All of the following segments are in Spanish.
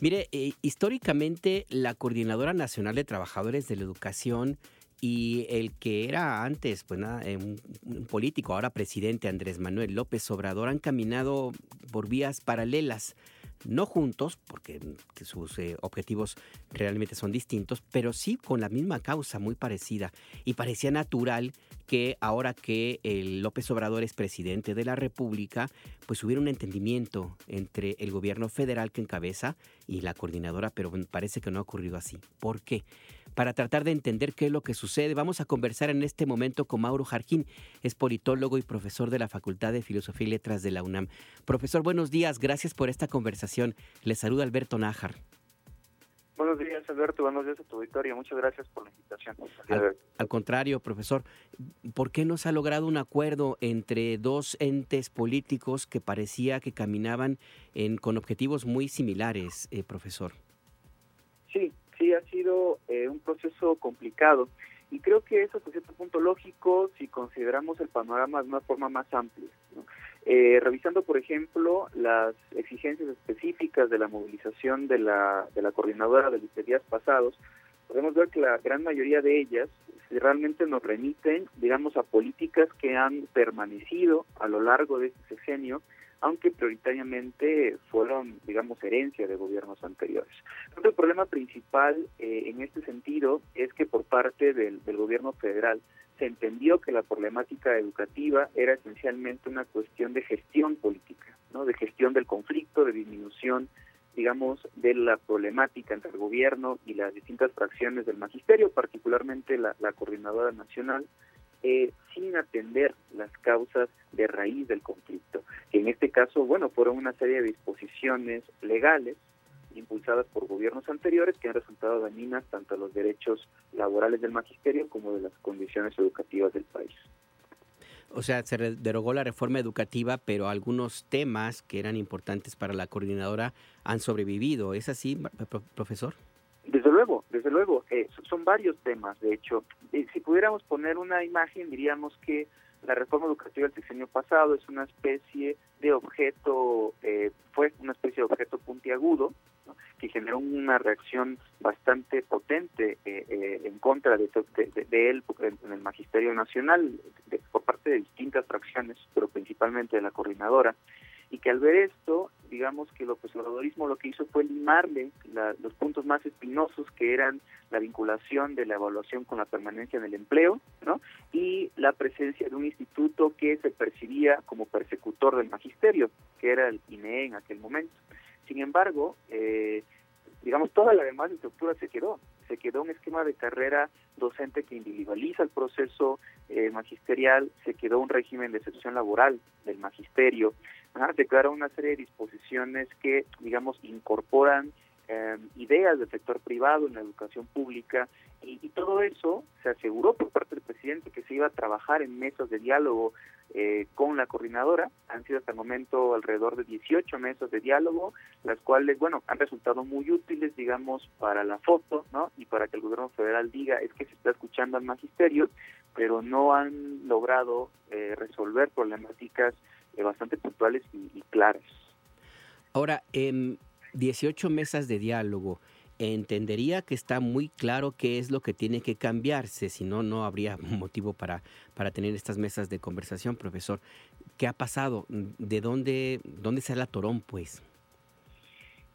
Mire, eh, históricamente la Coordinadora Nacional de Trabajadores de la Educación y el que era antes, pues nada, eh, un, político, ahora presidente Andrés Manuel López Obrador, han caminado por vías paralelas no juntos, porque sus eh, objetivos realmente son distintos, pero sí con la misma causa muy parecida. Y parecía natural que ahora que el López Obrador es presidente de la República, pues hubiera un entendimiento entre el gobierno federal que encabeza y la coordinadora, pero parece que no ha ocurrido así. ¿Por qué? Para tratar de entender qué es lo que sucede, vamos a conversar en este momento con Mauro Jarquín, es politólogo y profesor de la Facultad de Filosofía y Letras de la UNAM. Profesor, buenos días, gracias por esta conversación. Le saluda Alberto Nájar. Buenos días, Alberto. Buenos días a tu auditorio. Muchas gracias por la invitación. Al, contrario, profesor, ¿por qué no se ha logrado un acuerdo entre dos entes políticos que parecía que caminaban en, con objetivos muy similares, eh, profesor? Sí, sí ha sido eh, un proceso complicado y creo que eso es a cierto punto lógico si consideramos el panorama de una forma más amplia. Eh, revisando, por ejemplo, las exigencias específicas de la movilización de la, de la coordinadora de los pasados, podemos ver que la gran mayoría de ellas realmente nos remiten, digamos, a políticas que han permanecido a lo largo de este sexenio aunque prioritariamente fueron, digamos, herencia de gobiernos anteriores. El problema principal eh, en este sentido es que por parte del, gobierno federal se entendió que la problemática educativa era esencialmente una cuestión de gestión política, ¿no? de gestión del conflicto, de disminución digamos, de la problemática entre el gobierno y las distintas fracciones del magisterio, particularmente la coordinadora nacional, eh, sin atender las causas de raíz del conflicto, que en este caso, bueno, fueron una serie de disposiciones legales impulsadas por gobiernos anteriores que han resultado dañinas tanto a los derechos laborales del magisterio como de las condiciones educativas del país. O sea, se derogó la reforma educativa, pero algunos temas que eran importantes para la coordinadora han sobrevivido. ¿Es así, profesor? Desde luego, desde luego, eh, son varios temas, de hecho. si pudiéramos poner una imagen, diríamos que la reforma educativa del sexenio pasado es una especie de objeto, eh, fue una especie de objeto puntiagudo, que generó una reacción bastante potente eh, en contra de, de, él en el Magisterio Nacional por parte de distintas fracciones, pero principalmente de la coordinadora y que al ver esto, digamos que el obradorismo lo que hizo fue limarle los puntos más espinosos que eran la vinculación de la evaluación con la permanencia en el empleo, ¿no? Y la presencia de un instituto que se percibía como persecutor del magisterio, que era el INE en aquel momento. Sin embargo, eh, digamos, toda la demás estructura se quedó. Se quedó un esquema de carrera docente que individualiza el proceso eh, magisterial, se quedó un régimen de excepción laboral del magisterio, se quedaron una serie de disposiciones que, digamos, incorporan eh, ideas del sector privado en la educación pública y, todo eso se aseguró por parte del presidente que se iba a trabajar en mesas de diálogo eh, con la coordinadora. Han sido hasta el momento alrededor de 18 mesas de diálogo, las cuales, bueno, han resultado muy útiles, digamos, para la foto, ¿no? Y para que el gobierno federal diga es que se está escuchando al magisterio, pero no han logrado eh, resolver problemáticas eh, bastante puntuales y, claras. Ahora, en 18 mesas de diálogo, entendería que está muy claro qué es lo que tiene que cambiarse, si no, no habría motivo para, para tener estas mesas de conversación, profesor. ¿Qué ha pasado? ¿De dónde, dónde sale la torón, pues?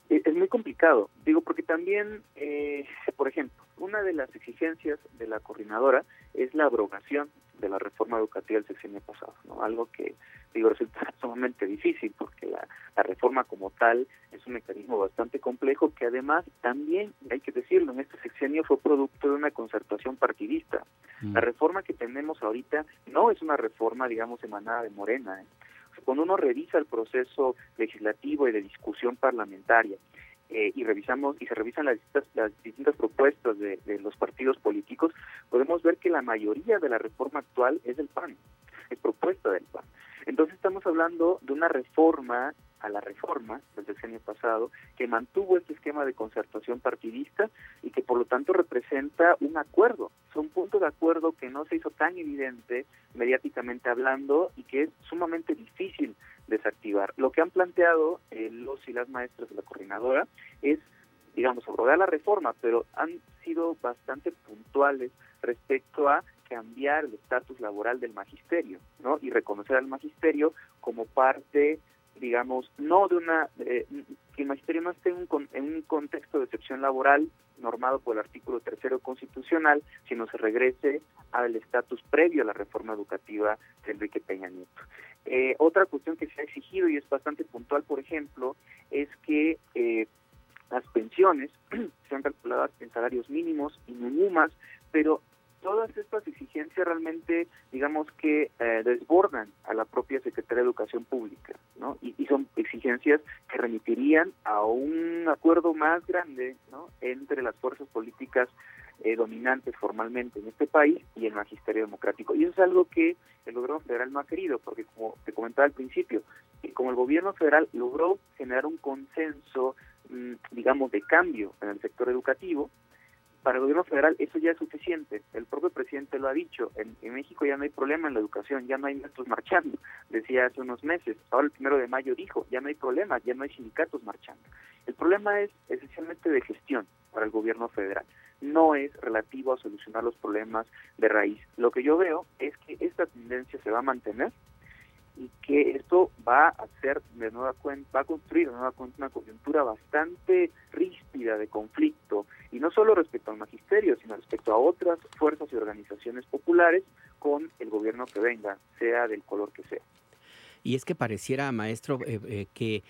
Eh, es muy complicado, digo, porque también, eh, por ejemplo, una de las exigencias de la coordinadora es la abrogación de la reforma educativa del sexenio pasado, ¿no? Algo que, digo, resulta sumamente difícil porque la, reforma como tal un mecanismo bastante complejo que además también, hay que decirlo, en este sexenio fue producto de una concertación partidista. Mm. La reforma que tenemos ahorita no es una reforma, digamos, emanada de Morena. ¿eh? Cuando uno revisa el proceso legislativo y de discusión parlamentaria, eh, y revisamos y se revisan las distintas, las distintas propuestas de, los partidos políticos, podemos ver que la mayoría de la reforma actual es del PAN, es propuesta del PAN. Entonces estamos hablando de una reforma a la reforma del decenio pasado que mantuvo este esquema de concertación partidista y que por lo tanto representa un acuerdo, es un punto de acuerdo que no se hizo tan evidente mediáticamente hablando y que es sumamente difícil desactivar. Lo que han planteado eh, los y las maestras de la coordinadora es, digamos, abrogar la reforma, pero han sido bastante puntuales respecto a cambiar el estatus laboral del magisterio, ¿no? Y reconocer al magisterio como parte digamos, no de una, eh, que el magisterio no esté en un, en un contexto de excepción laboral normado por el artículo tercero constitucional, sino se regrese al estatus previo a la reforma educativa de Enrique Peña Nieto. Eh, otra cuestión que se ha exigido y es bastante puntual, por ejemplo, es que eh, las pensiones sean calculadas en salarios mínimos y mínimas, pero todas estas exigencias realmente, digamos que eh, desbordan a la propia Secretaría de Educación Pública, ¿no? Y, son exigencias que remitirían a un acuerdo más grande, ¿no? Entre las fuerzas políticas eh, dominantes formalmente en este país y el magisterio democrático. Y eso es algo que el gobierno federal no ha querido, porque como te comentaba al principio, como el gobierno federal logró generar un consenso, mm, digamos, de cambio en el sector educativo, para el gobierno federal eso ya es suficiente. El propio presidente lo ha dicho. En, México ya no hay problema en la educación, ya no hay maestros marchando. Decía hace unos meses. Ahora el primero de mayo dijo, ya no hay problema, ya no hay sindicatos marchando. El problema es esencialmente de gestión para el gobierno federal. No es relativo a solucionar los problemas de raíz. Lo que yo veo es que esta tendencia se va a mantener y que esto va a hacer de nueva cuenta, va a construir de nueva cuenta una coyuntura bastante ríspida de conflicto, y no solo respecto al magisterio, sino respecto a otras fuerzas y organizaciones populares con el gobierno que venga, sea del color que sea. Y es que pareciera, maestro, eh, eh, que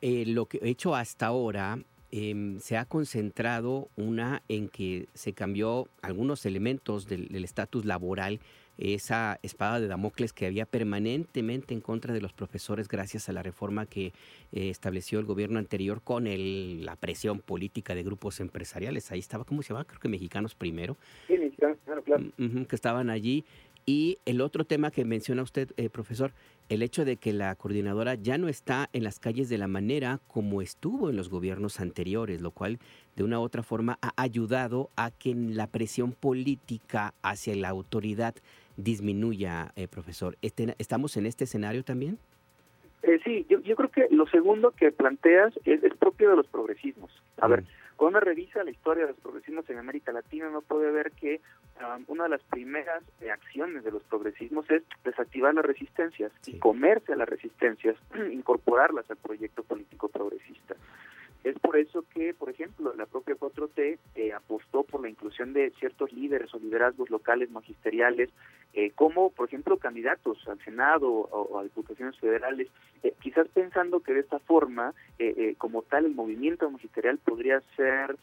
eh, lo que he hecho hasta ahora em, se ha concentrado una en que se cambió algunos elementos del estatus laboral esa espada de Damocles que había permanentemente en contra de los profesores gracias a la reforma que eh, estableció el gobierno anterior con el, la presión política de grupos empresariales. Ahí estaba, ¿cómo se llama? Creo que Mexicanos Primero. Sí, Mexicanos Primero, claro. que estaban allí. Y el otro tema que menciona usted, eh, profesor, el hecho de que la coordinadora ya no está en las calles de la manera como estuvo en los gobiernos anteriores, lo cual de una u otra forma ha ayudado a que la presión política hacia la autoridad disminuya, eh, profesor. Este, ¿Estamos en este escenario también? Eh, sí, yo, yo creo que lo segundo que planteas es, propio de los progresismos. A ver, mm. cuando uno revisa la historia de los progresismos en América Latina, uno puede ver que um, una de las primeras acciones de los progresismos es desactivar las resistencias y comerse a las resistencias, incorporarlas al proyecto político progresista. Es por eso que, por ejemplo, la propia 4T eh, apostó por la inclusión de ciertos líderes o liderazgos locales magisteriales, eh, como, por ejemplo, candidatos al Senado o, a diputaciones federales, eh, quizás pensando que de esta forma, como tal, el movimiento magisterial podría ser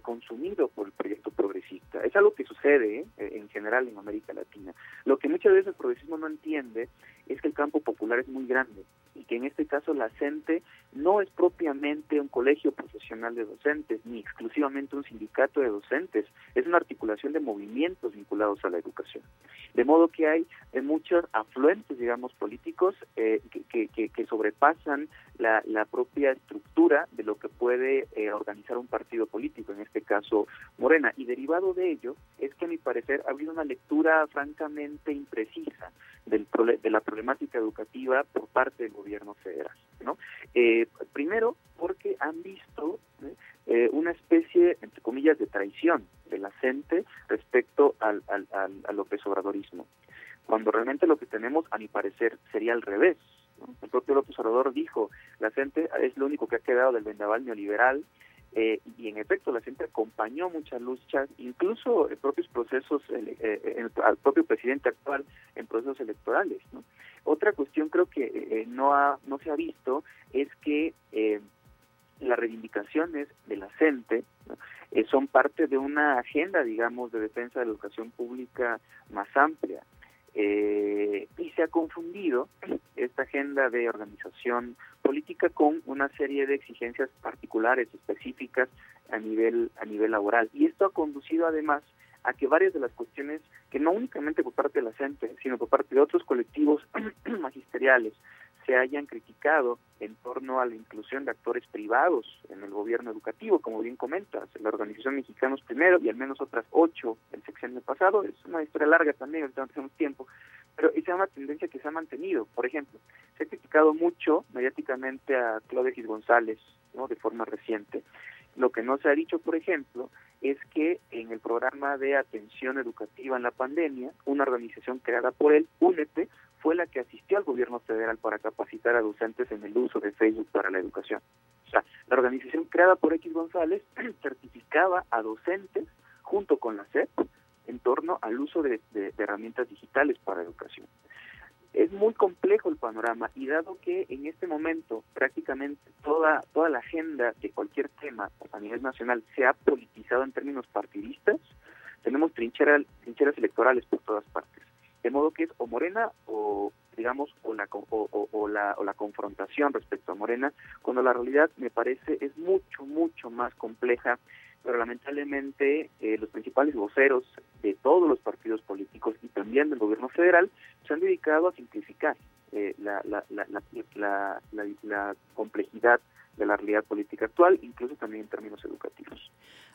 consumido por el proyecto progresista. Es algo que sucede en general en América Latina. Lo que muchas veces el progresismo no entiende es que el campo popular es muy grande y que en este caso la CENTE no es propiamente un colegio profesional de docentes ni exclusivamente un sindicato de docentes, es una articulación de movimientos vinculados a la educación. De modo que hay eh, muchos afluentes, digamos, políticos eh, que, que, sobrepasan la, la, propia estructura de lo que puede eh, organizar un partido político, en este caso Morena. Y derivado de ello es que a mi parecer ha habido una lectura francamente imprecisa del, de la problemática educativa por parte del gobierno federal. ¿no? Eh, primero, porque han visto eh, una especie, entre comillas, de traición de la gente respecto al, al, al, López Obradorismo, cuando realmente lo que tenemos, a mi parecer, sería al revés. El propio López Obrador dijo, la gente es lo único que ha quedado del vendaval neoliberal, eh, y en efecto la gente acompañó muchas luchas, incluso en propios procesos, eh, al propio presidente actual en procesos electorales. Otra cuestión creo que eh, no, ha, no se ha visto es que las reivindicaciones de la gente son parte de una agenda, digamos, de defensa de la educación pública más amplia. Eh, y se ha confundido esta agenda de organización política con una serie de exigencias particulares, específicas a nivel, a nivel laboral. Y esto ha conducido además a que varias de las cuestiones, que no únicamente por parte de la gente, sino por parte de otros colectivos magisteriales, se hayan criticado en torno a la inclusión de actores privados en el gobierno educativo, como bien comentas, la Organización Mexicanos Primero y al menos otras ocho el sexenio pasado, es una historia larga también, ahorita no tiempo, pero esa es una tendencia que se ha mantenido. Por ejemplo, se ha criticado mucho mediáticamente a Claudia X González, ¿no? de forma reciente. Lo que no se ha dicho, por ejemplo, es que en el programa de atención educativa en la pandemia, una organización creada por él, UNEPE, fue la que asistió al gobierno federal para capacitar a docentes en el uso de Facebook para la educación. O sea, la organización creada por X González certificaba a docentes junto con la SEP en torno al uso de, herramientas digitales para educación. Es muy complejo el panorama y dado que en este momento prácticamente toda, toda la agenda de cualquier tema a nivel nacional se ha politizado en términos partidistas, tenemos trincheras, trincheras electorales por todas partes. De modo que es o Morena o digamos o la o, la confrontación respecto a Morena, cuando la realidad me parece es mucho mucho más compleja pero lamentablemente eh, los principales voceros de todos los partidos políticos y también del gobierno federal se han dedicado a simplificar eh, la, la, la complejidad de la realidad política actual, incluso también en términos educativos.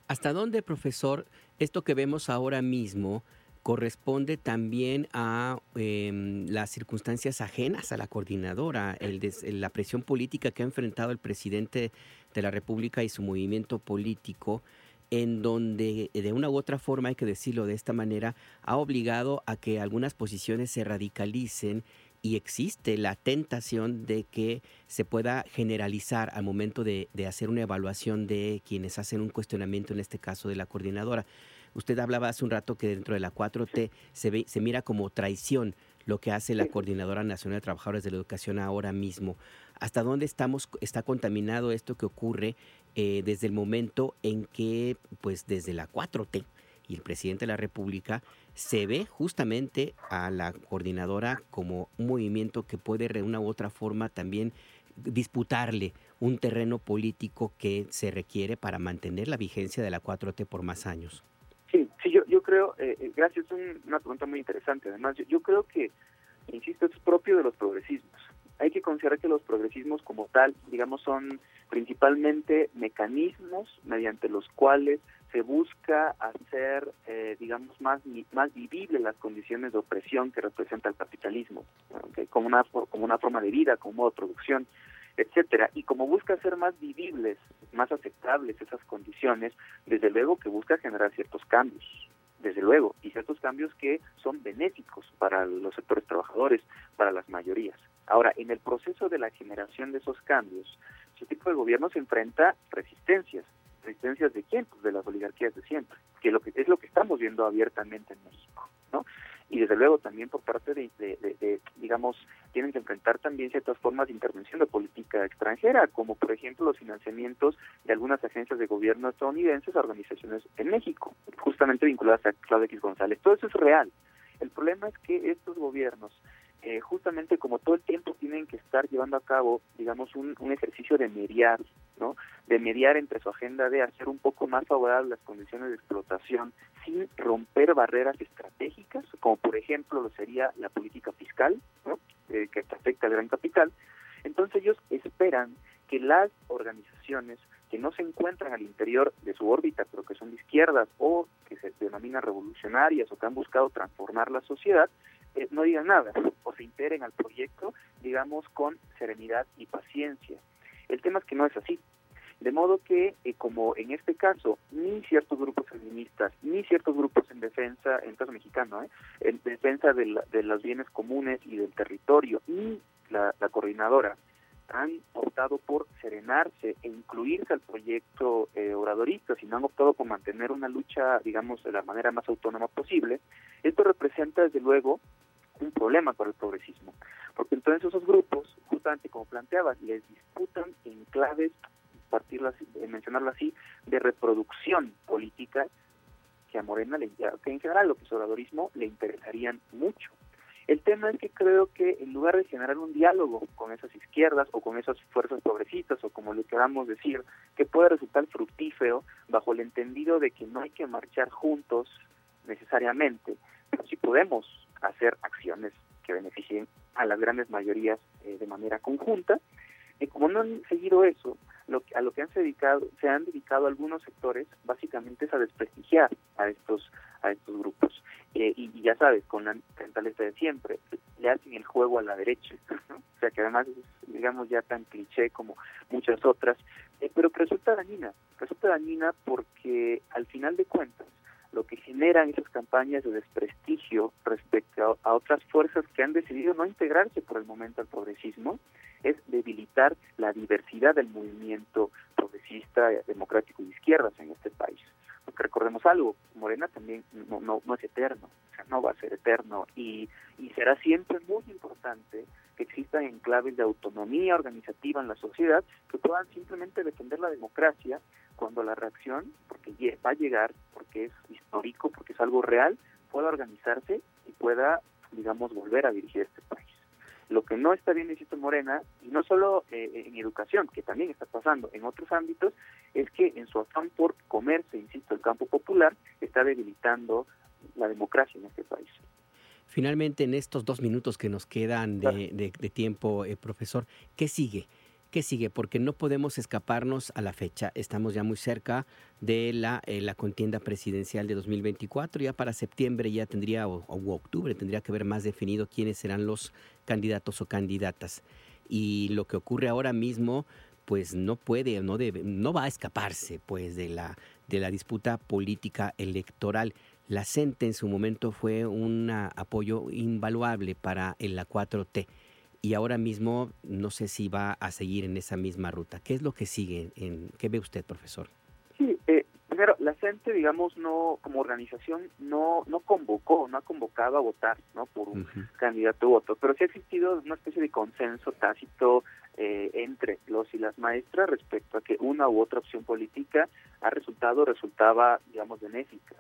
¿Hasta dónde, profesor, esto que vemos ahora mismo corresponde también a em, las circunstancias ajenas a la coordinadora, el la presión política que ha enfrentado el presidente de la República y su movimiento político, en donde de una u otra forma, hay que decirlo de esta manera, ha obligado a que algunas posiciones se radicalicen y existe la tentación de que se pueda generalizar al momento de hacer una evaluación de quienes hacen un cuestionamiento, en este caso de la coordinadora. Usted hablaba hace un rato que dentro de la 4T se, ve, se mira como traición lo que hace la Coordinadora Nacional de Trabajadores de la Educación ahora mismo. ¿Hasta dónde estamos, está contaminado esto que ocurre eh, desde el momento en que, pues desde la 4T y el presidente de la República, se ve justamente a la coordinadora como un movimiento que puede de una u otra forma también disputarle un terreno político que se requiere para mantener la vigencia de la 4T por más años. Yo, yo creo, eh, eh gracias, es una pregunta muy interesante. Además, yo, creo que, insisto, es propio de los progresismos. Hay que considerar que los progresismos como tal, digamos, son principalmente mecanismos mediante los cuales se busca hacer, eh, digamos, más más vivibles las condiciones de opresión que representa el capitalismo, como una como una forma de vida, como modo de producción etcétera. Y como busca hacer más vivibles, más aceptables esas condiciones, desde luego que busca generar ciertos cambios, desde luego, y ciertos cambios que son benéficos para los sectores trabajadores, para las mayorías. Ahora, en el proceso de la generación de esos cambios, ese tipo de gobierno se enfrenta resistencias. ¿Resistencias de quién? Pues de las oligarquías de siempre, que, lo que es lo que estamos viendo abiertamente en México, ¿no? Y desde luego también por parte de, digamos, tienen que enfrentar también ciertas formas de intervención de política extranjera, como por ejemplo los financiamientos de algunas agencias de gobierno estadounidenses a organizaciones en México, justamente vinculadas a Claudia X González. Todo eso es real. El problema es que estos gobiernos eh, justamente como todo el tiempo tienen que estar llevando a cabo, digamos, un, un, ejercicio de mediar, ¿no? De mediar entre su agenda de hacer un poco más favorables las condiciones de explotación sin romper barreras estratégicas, como por ejemplo lo sería la política fiscal, ¿no? Eh, que afecta al gran capital. Entonces ellos esperan que las organizaciones que no se encuentran al interior de su órbita, pero que son de izquierdas o que se denominan revolucionarias o que han buscado transformar la sociedad, eh, no digan nada o se integren al proyecto, digamos, con serenidad y paciencia. El tema es que no es así. De modo que, eh, como en este caso, ni ciertos grupos feministas, ni ciertos grupos en defensa, en caso mexicano, ¿eh? en defensa de, de los bienes comunes y del territorio, ni la, la coordinadora, han optado por serenarse e incluirse al proyecto eh, oradorista, sino han optado por mantener una lucha, digamos, de la manera más autónoma posible, esto representa, desde luego, un problema para el progresismo, porque entonces esos grupos, justamente como planteabas, les disputan en claves, partirlas, mencionarlo así, de reproducción política que a Morena, le, que en general lo que es obradorismo, le interesarían mucho. El tema es que creo que en lugar de generar un diálogo con esas izquierdas o con esas fuerzas progresistas o como le queramos decir, que puede resultar fructífero bajo el entendido de que no hay que marchar juntos necesariamente, pero sí podemos hacer acciones que beneficien a las grandes mayorías eh, de manera conjunta. Y como no han seguido eso, lo a lo que han dedicado, se han dedicado algunos sectores básicamente es a desprestigiar a estos a estos grupos. Eh, y, ya sabes, con la mentalidad de siempre, le hacen el juego a la derecha, o sea que además es, digamos, ya tan cliché como muchas otras, eh, pero que resulta dañina, resulta dañina porque al final de cuentas, lo que generan esas campañas de desprestigio respecto a, otras fuerzas que han decidido no integrarse por el momento al progresismo es debilitar la diversidad del movimiento progresista, democrático y de izquierdas en este país. Porque recordemos algo, Morena también no, no, no es eterno, o sea, no va a ser eterno y, y será siempre muy importante que existan enclaves de autonomía organizativa en la sociedad que puedan simplemente defender la democracia cuando la reacción, porque va a llegar, porque es histórico, porque es algo real, pueda organizarse y pueda, digamos, volver a dirigir este país. Lo que no está bien, insisto, Morena, y no solo eh, en educación, que también está pasando en otros ámbitos, es que en su afán por comerse, insisto, el campo popular, está debilitando la democracia en este país. Finalmente, en estos dos minutos que nos quedan de, tiempo, eh, profesor, ¿qué sigue? ¿Qué sigue? Porque no podemos escaparnos a la fecha. Estamos ya muy cerca de la, eh, la contienda presidencial de 2024. Ya para septiembre ya tendría, o, octubre, tendría que haber más definido quiénes serán los candidatos o candidatas. Y lo que ocurre ahora mismo, pues no puede, no debe, no va a escaparse, pues, de la, de la disputa política electoral. La CENTE en su momento fue un apoyo invaluable para la 4T y ahora mismo no sé si va a seguir en esa misma ruta. ¿Qué es lo que sigue? En, ¿Qué ve usted, profesor? Sí, eh, primero, la CENTE, digamos, no como organización no no convocó, no ha convocado a votar no por un candidato u otro, pero sí ha existido una especie de consenso tácito eh, entre los y las maestras respecto a que una u otra opción política ha resultado, resultaba, digamos, benéfica.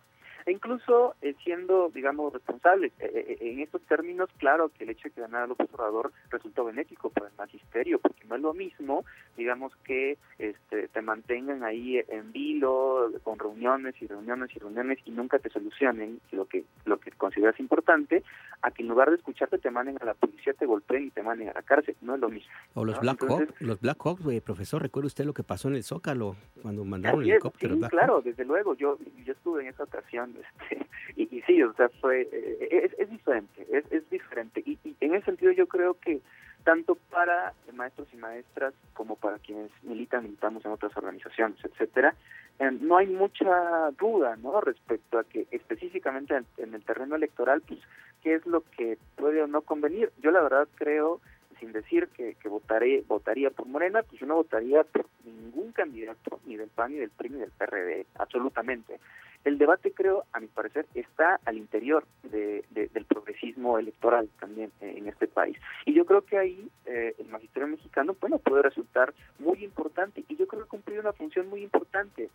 E incluso eh, siendo, digamos, responsables. Eh, eh, en estos términos, claro que el hecho de que ganara López Obrador resultó benéfico para el magisterio, porque no es lo mismo, digamos, que este, te mantengan ahí en vilo, con reuniones y reuniones y reuniones y nunca te solucionen lo que, lo que consideras importante, a que en lugar de escucharte te manden a la policía, te golpeen y te manden a la cárcel. No es lo mismo. O los Black Hawks, los Black Hawks, profesor, ¿recuerda usted lo que pasó en el Zócalo cuando mandaron el helicóptero? Sí, claro, desde luego. Yo, yo estuve en esa ocasión este, y, sí, o sea, fue, eh, es, diferente, es, es diferente. Y, en ese sentido yo creo que tanto para maestros y maestras como para quienes militan, militamos en otras organizaciones, etcétera, eh, no hay mucha duda, ¿no? Respecto a que específicamente en, el terreno electoral, pues, qué es lo que puede o no convenir. Yo la verdad creo sin decir que, que votaré votaría por Morena, pues yo no votaría por ningún candidato, ni del PAN, ni del PRI, ni del PRD, absolutamente. El debate, creo, a mi parecer, está al interior de, del progresismo electoral también eh, en este país. Y yo creo que ahí eh, el magisterio mexicano, bueno, puede resultar muy importante y yo creo que ha cumplido una función muy importante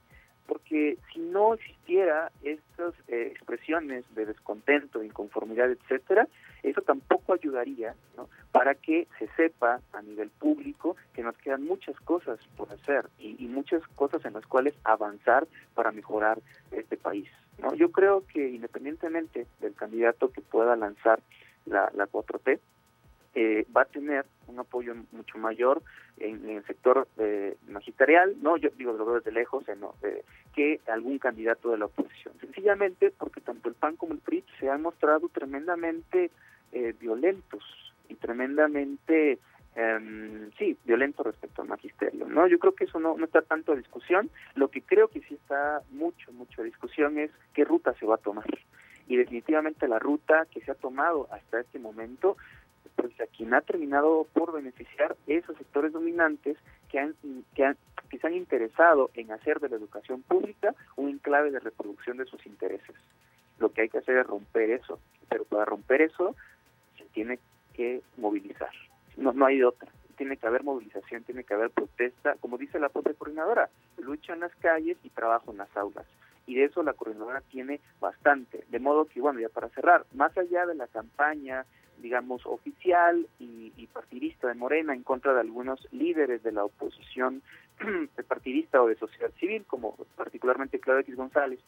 porque si no existiera estas eh, expresiones de descontento, de inconformidad, etcétera, eso tampoco ayudaría para que se sepa a nivel público que nos quedan muchas cosas por hacer y, y, muchas cosas en las cuales avanzar para mejorar este país. ¿no? Yo creo que independientemente del candidato que pueda lanzar la, la 4T, eh, va a tener un apoyo mucho mayor en, el sector eh, magisterial, no yo digo lo veo desde lejos, eh, no, que algún candidato de la oposición. Sencillamente porque tanto el PAN como el PRI se han mostrado tremendamente violentos y tremendamente em, sí, violentos respecto al magisterio. ¿no? Yo creo que eso no, no está tanto a discusión. Lo que creo que sí está mucho, mucho discusión es qué ruta se va a tomar. Y definitivamente la ruta que se ha tomado hasta este momento pues a quien ha terminado por beneficiar esos sectores dominantes que han, que han que se han interesado en hacer de la educación pública un enclave de reproducción de sus intereses. Lo que hay que hacer es romper eso, pero para romper eso se tiene que movilizar. No, no hay otra. Tiene que haber movilización, tiene que haber protesta, como dice la propia coordinadora, lucha en las calles y trabajo en las aulas y de eso la coordinadora tiene bastante. De modo que, bueno, ya para cerrar, más allá de la campaña digamos, oficial y, partidista de Morena en contra de algunos líderes de la oposición partidista o de sociedad civil, como particularmente Claudio X González,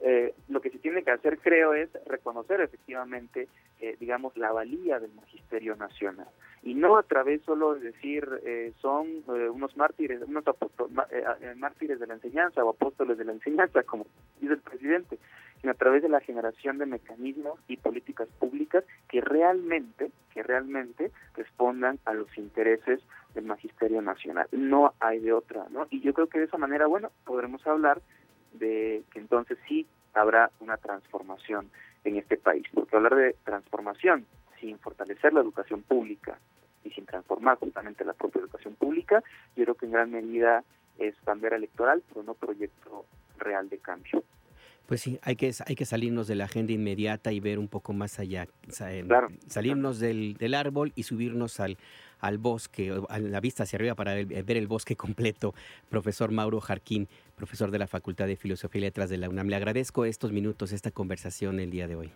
eh, lo que se tiene que hacer, creo, es reconocer efectivamente, eh, digamos, la valía del magisterio nacional. Y no a través solo de decir eh, son unos mártires, unos mártires de la enseñanza o apóstoles de la enseñanza, como dice el presidente, sino a través de la generación de mecanismos y políticas públicas que realmente, que realmente respondan a los intereses del magisterio nacional. No hay de otra, ¿no? Y yo creo que de esa manera, bueno, podremos hablar de que entonces sí habrá una transformación en este país. Porque hablar de transformación sin fortalecer la educación pública y sin transformar justamente la propia educación pública, yo creo que en gran medida es bandera electoral, pero no proyecto real de cambio. Pues sí, hay que, hay que salirnos de la agenda inmediata y ver un poco más allá, salirnos Del, del árbol y subirnos al, al bosque, a la vista hacia arriba para ver el bosque completo. Profesor Mauro Jarquín, profesor de la Facultad de Filosofía y Letras de la UNAM. Le agradezco estos minutos, esta conversación el día de hoy.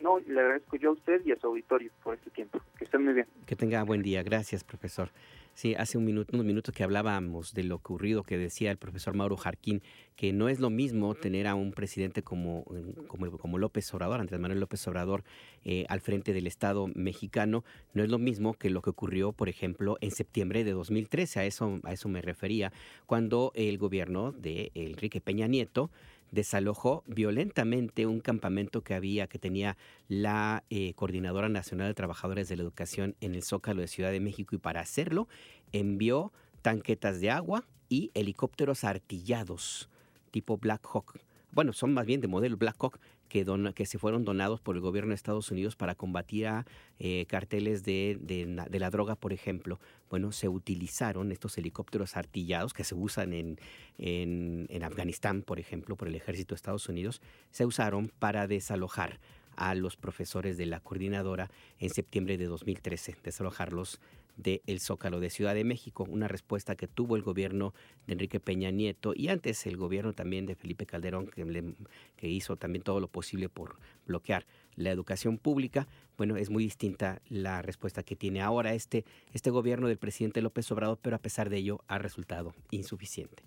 No, le agradezco yo a usted y a su auditorio por este tiempo. Que estén muy bien. Que tenga buen día. Gracias, profesor. Sí, hace un minuto, unos minutos que hablábamos de lo ocurrido que decía el profesor Mauro Jarquín, que no es lo mismo tener a un presidente como, como, como López Obrador, Andrés Manuel López Obrador, eh, al frente del Estado mexicano, no es lo mismo que lo que ocurrió, por ejemplo, en septiembre de 2013. A eso, a eso me refería, cuando el gobierno de Enrique Peña Nieto desalojó violentamente un campamento que había, que tenía la eh, Coordinadora Nacional de Trabajadores de la Educación en el Zócalo de Ciudad de México y para hacerlo envió tanquetas de agua y helicópteros artillados tipo Black Hawk. Bueno, son más bien de modelo Black Hawk que, se fueron donados por el gobierno de Estados Unidos para combatir a eh, carteles de, de, la droga, por ejemplo. Bueno, se utilizaron estos helicópteros artillados que se usan en, en, en Afganistán, por ejemplo, por el ejército de Estados Unidos, se usaron para desalojar a los profesores de la coordinadora en septiembre de 2013, desalojarlos del el Zócalo de Ciudad de México, una respuesta que tuvo el gobierno de Enrique Peña Nieto y antes el gobierno también de Felipe Calderón, que, que hizo también todo lo posible por bloquear la educación pública. Bueno, es muy distinta la respuesta que tiene ahora este, este gobierno del presidente López Obrador, pero a pesar de ello ha resultado insuficiente.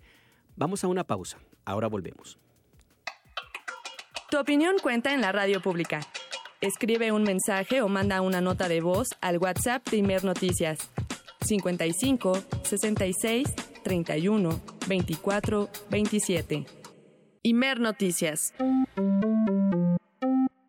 Vamos a una pausa, ahora volvemos. Tu opinión cuenta en la radio pública. Escribe un mensaje o manda una nota de voz al WhatsApp de Imer Noticias 55 66 31 24 27. Imer Noticias.